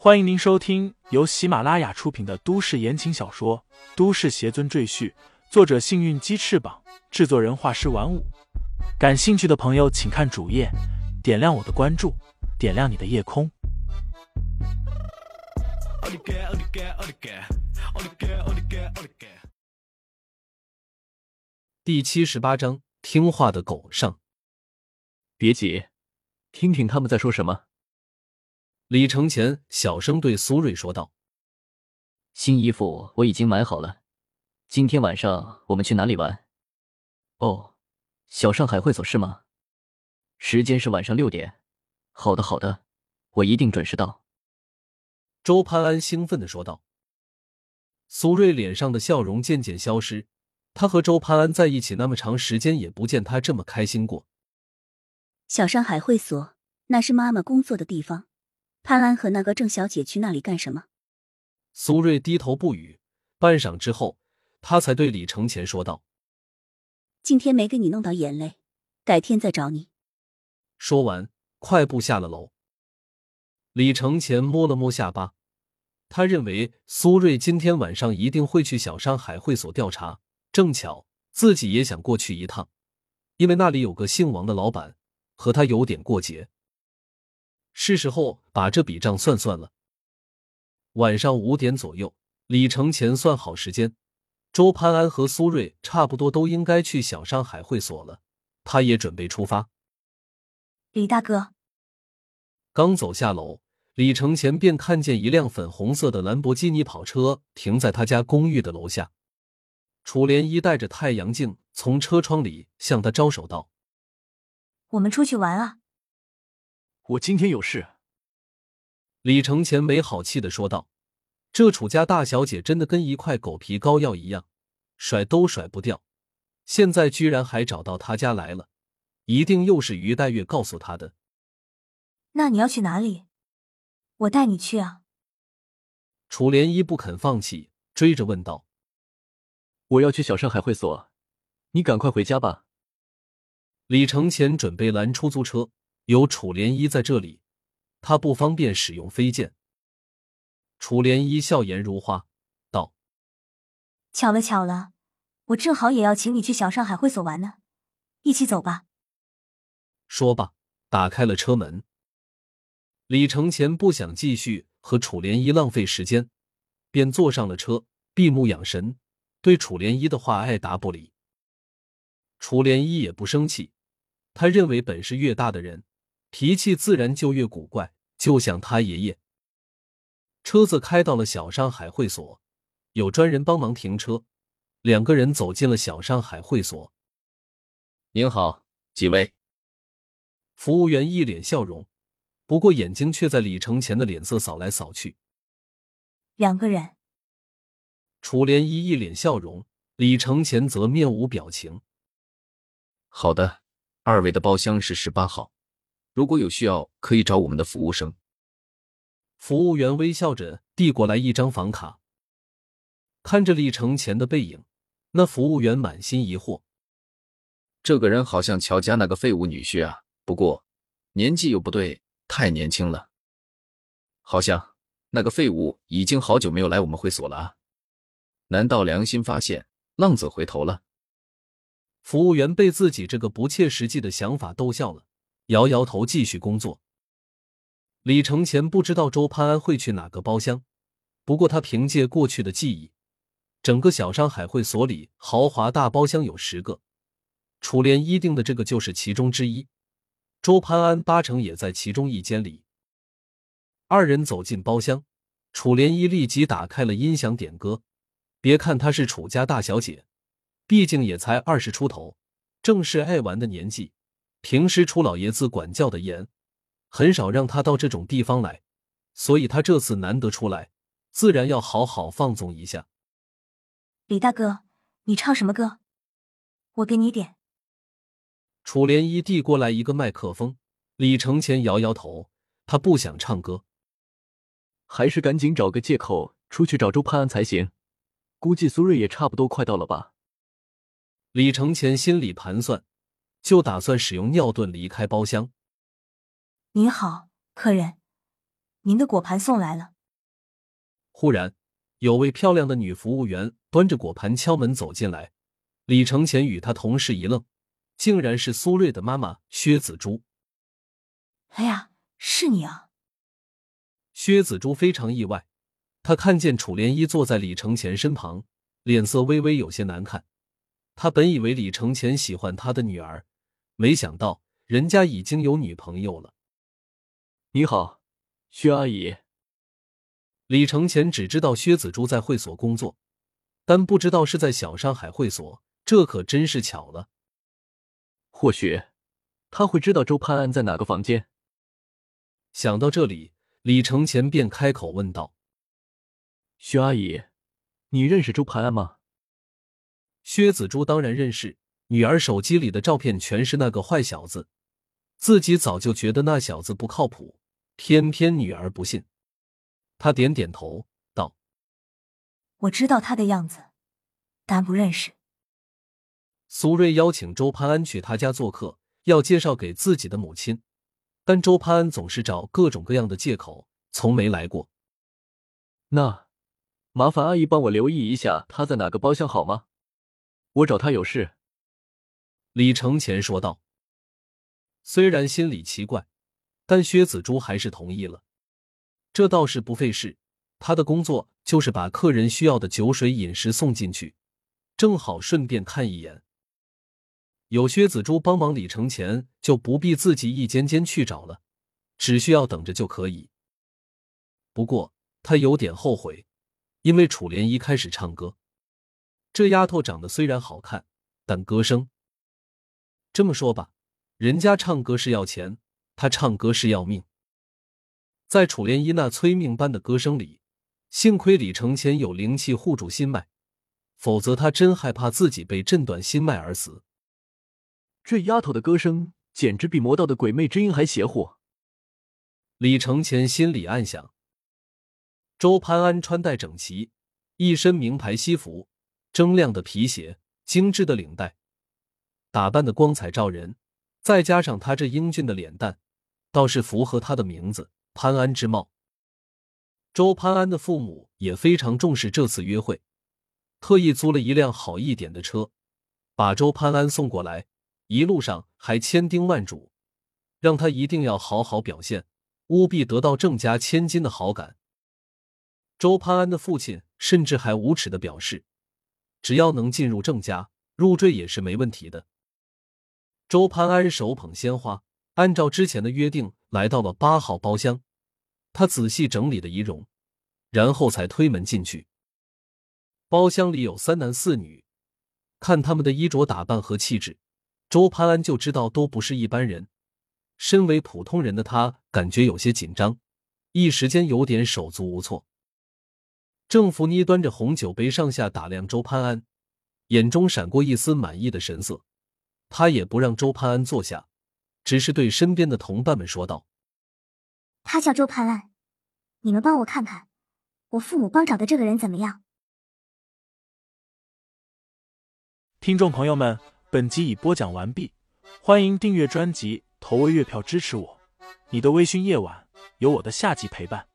欢迎您收听由喜马拉雅出品的都市言情小说《都市邪尊赘婿》，作者：幸运鸡翅膀，制作人：画师玩五。感兴趣的朋友，请看主页，点亮我的关注，点亮你的夜空。第七十八章：听话的狗上。别急，听听他们在说什么。李承前小声对苏瑞说道：“新衣服我已经买好了，今天晚上我们去哪里玩？哦，小上海会所是吗？时间是晚上六点。好的，好的，我一定准时到。”周潘安兴奋的说道。苏瑞脸上的笑容渐渐消失，他和周潘安在一起那么长时间，也不见他这么开心过。小上海会所，那是妈妈工作的地方。潘安和那个郑小姐去那里干什么？苏瑞低头不语，半晌之后，他才对李承前说道：“今天没给你弄到眼泪，改天再找你。”说完，快步下了楼。李承前摸了摸下巴，他认为苏瑞今天晚上一定会去小上海会所调查。正巧自己也想过去一趟，因为那里有个姓王的老板，和他有点过节。是时候把这笔账算算了。晚上五点左右，李承前算好时间，周潘安和苏瑞差不多都应该去小上海会所了，他也准备出发。李大哥，刚走下楼，李承前便看见一辆粉红色的兰博基尼跑车停在他家公寓的楼下。楚莲衣戴着太阳镜从车窗里向他招手道：“我们出去玩啊。”我今天有事。李承前没好气的说道：“这楚家大小姐真的跟一块狗皮膏药一样，甩都甩不掉。现在居然还找到他家来了，一定又是于黛月告诉他的。”那你要去哪里？我带你去啊！楚莲依不肯放弃，追着问道：“我要去小上海会所，你赶快回家吧。”李承前准备拦出租车。有楚涟衣在这里，他不方便使用飞剑。楚涟衣笑颜如花，道：“巧了巧了，我正好也要请你去小上海会所玩呢，一起走吧。”说罢，打开了车门。李承前不想继续和楚涟衣浪费时间，便坐上了车，闭目养神，对楚涟衣的话爱答不理。楚涟衣也不生气，他认为本事越大的人。脾气自然就越古怪，就像他爷爷。车子开到了小上海会所，有专人帮忙停车。两个人走进了小上海会所。您好，几位？服务员一脸笑容，不过眼睛却在李承前的脸色扫来扫去。两个人。楚莲衣一脸笑容，李承前则面无表情。好的，二位的包厢是十八号。如果有需要，可以找我们的服务生。服务员微笑着递过来一张房卡，看着李承前的背影，那服务员满心疑惑：这个人好像乔家那个废物女婿啊，不过年纪又不对，太年轻了。好像那个废物已经好久没有来我们会所了啊？难道良心发现，浪子回头了？服务员被自己这个不切实际的想法逗笑了。摇摇头，继续工作。李承前不知道周潘安会去哪个包厢，不过他凭借过去的记忆，整个小上海会所里豪华大包厢有十个，楚莲一定的这个就是其中之一。周潘安八成也在其中一间里。二人走进包厢，楚莲一立即打开了音响点歌。别看她是楚家大小姐，毕竟也才二十出头，正是爱玩的年纪。平时楚老爷子管教的严，很少让他到这种地方来，所以他这次难得出来，自然要好好放纵一下。李大哥，你唱什么歌？我给你点。楚莲衣递过来一个麦克风，李承前摇摇头，他不想唱歌，还是赶紧找个借口出去找周潘安才行。估计苏瑞也差不多快到了吧。李承前心里盘算。就打算使用尿遁离开包厢。您好，客人，您的果盘送来了。忽然，有位漂亮的女服务员端着果盘敲门走进来。李承前与他同事一愣，竟然是苏瑞的妈妈薛子珠。哎呀，是你啊！薛子珠非常意外，她看见楚涟依坐在李承前身旁，脸色微微有些难看。她本以为李承前喜欢他的女儿，没想到人家已经有女朋友了。你好，薛阿姨。李承前只知道薛子珠在会所工作，但不知道是在小上海会所，这可真是巧了。或许他会知道周潘安在哪个房间。想到这里，李承前便开口问道：“薛阿姨，你认识周潘安吗？”薛子珠当然认识，女儿手机里的照片全是那个坏小子，自己早就觉得那小子不靠谱，偏偏女儿不信。他点点头，道：“我知道他的样子，但不认识。”苏瑞邀请周潘安去他家做客，要介绍给自己的母亲，但周潘安总是找各种各样的借口，从没来过。那麻烦阿姨帮我留意一下他在哪个包厢好吗？我找他有事。”李承前说道。虽然心里奇怪，但薛子珠还是同意了。这倒是不费事，他的工作就是把客人需要的酒水饮食送进去，正好顺便看一眼。有薛子珠帮忙，李承前就不必自己一间间去找了，只需要等着就可以。不过他有点后悔，因为楚莲一开始唱歌，这丫头长得虽然好看，但歌声……这么说吧，人家唱歌是要钱，她唱歌是要命。在楚莲衣那催命般的歌声里，幸亏李承前有灵气护住心脉，否则他真害怕自己被震断心脉而死。这丫头的歌声简直比魔道的鬼魅之音还邪乎。李承前心里暗想。周潘安穿戴整齐，一身名牌西服，铮亮的皮鞋，精致的领带，打扮的光彩照人，再加上他这英俊的脸蛋，倒是符合他的名字。潘安之貌，周潘安的父母也非常重视这次约会，特意租了一辆好一点的车，把周潘安送过来。一路上还千叮万嘱，让他一定要好好表现，务必得到郑家千金的好感。周潘安的父亲甚至还无耻的表示，只要能进入郑家，入赘也是没问题的。周潘安手捧鲜花，按照之前的约定来到了八号包厢。他仔细整理的仪容，然后才推门进去。包厢里有三男四女，看他们的衣着打扮和气质，周潘安就知道都不是一般人。身为普通人的他感觉有些紧张，一时间有点手足无措。郑福妮端着红酒杯上下打量周潘安，眼中闪过一丝满意的神色。他也不让周潘安坐下，只是对身边的同伴们说道。他叫周潘安，你们帮我看看，我父母帮找的这个人怎么样？听众朋友们，本集已播讲完毕，欢迎订阅专辑，投喂月票支持我。你的微醺夜晚，有我的下集陪伴。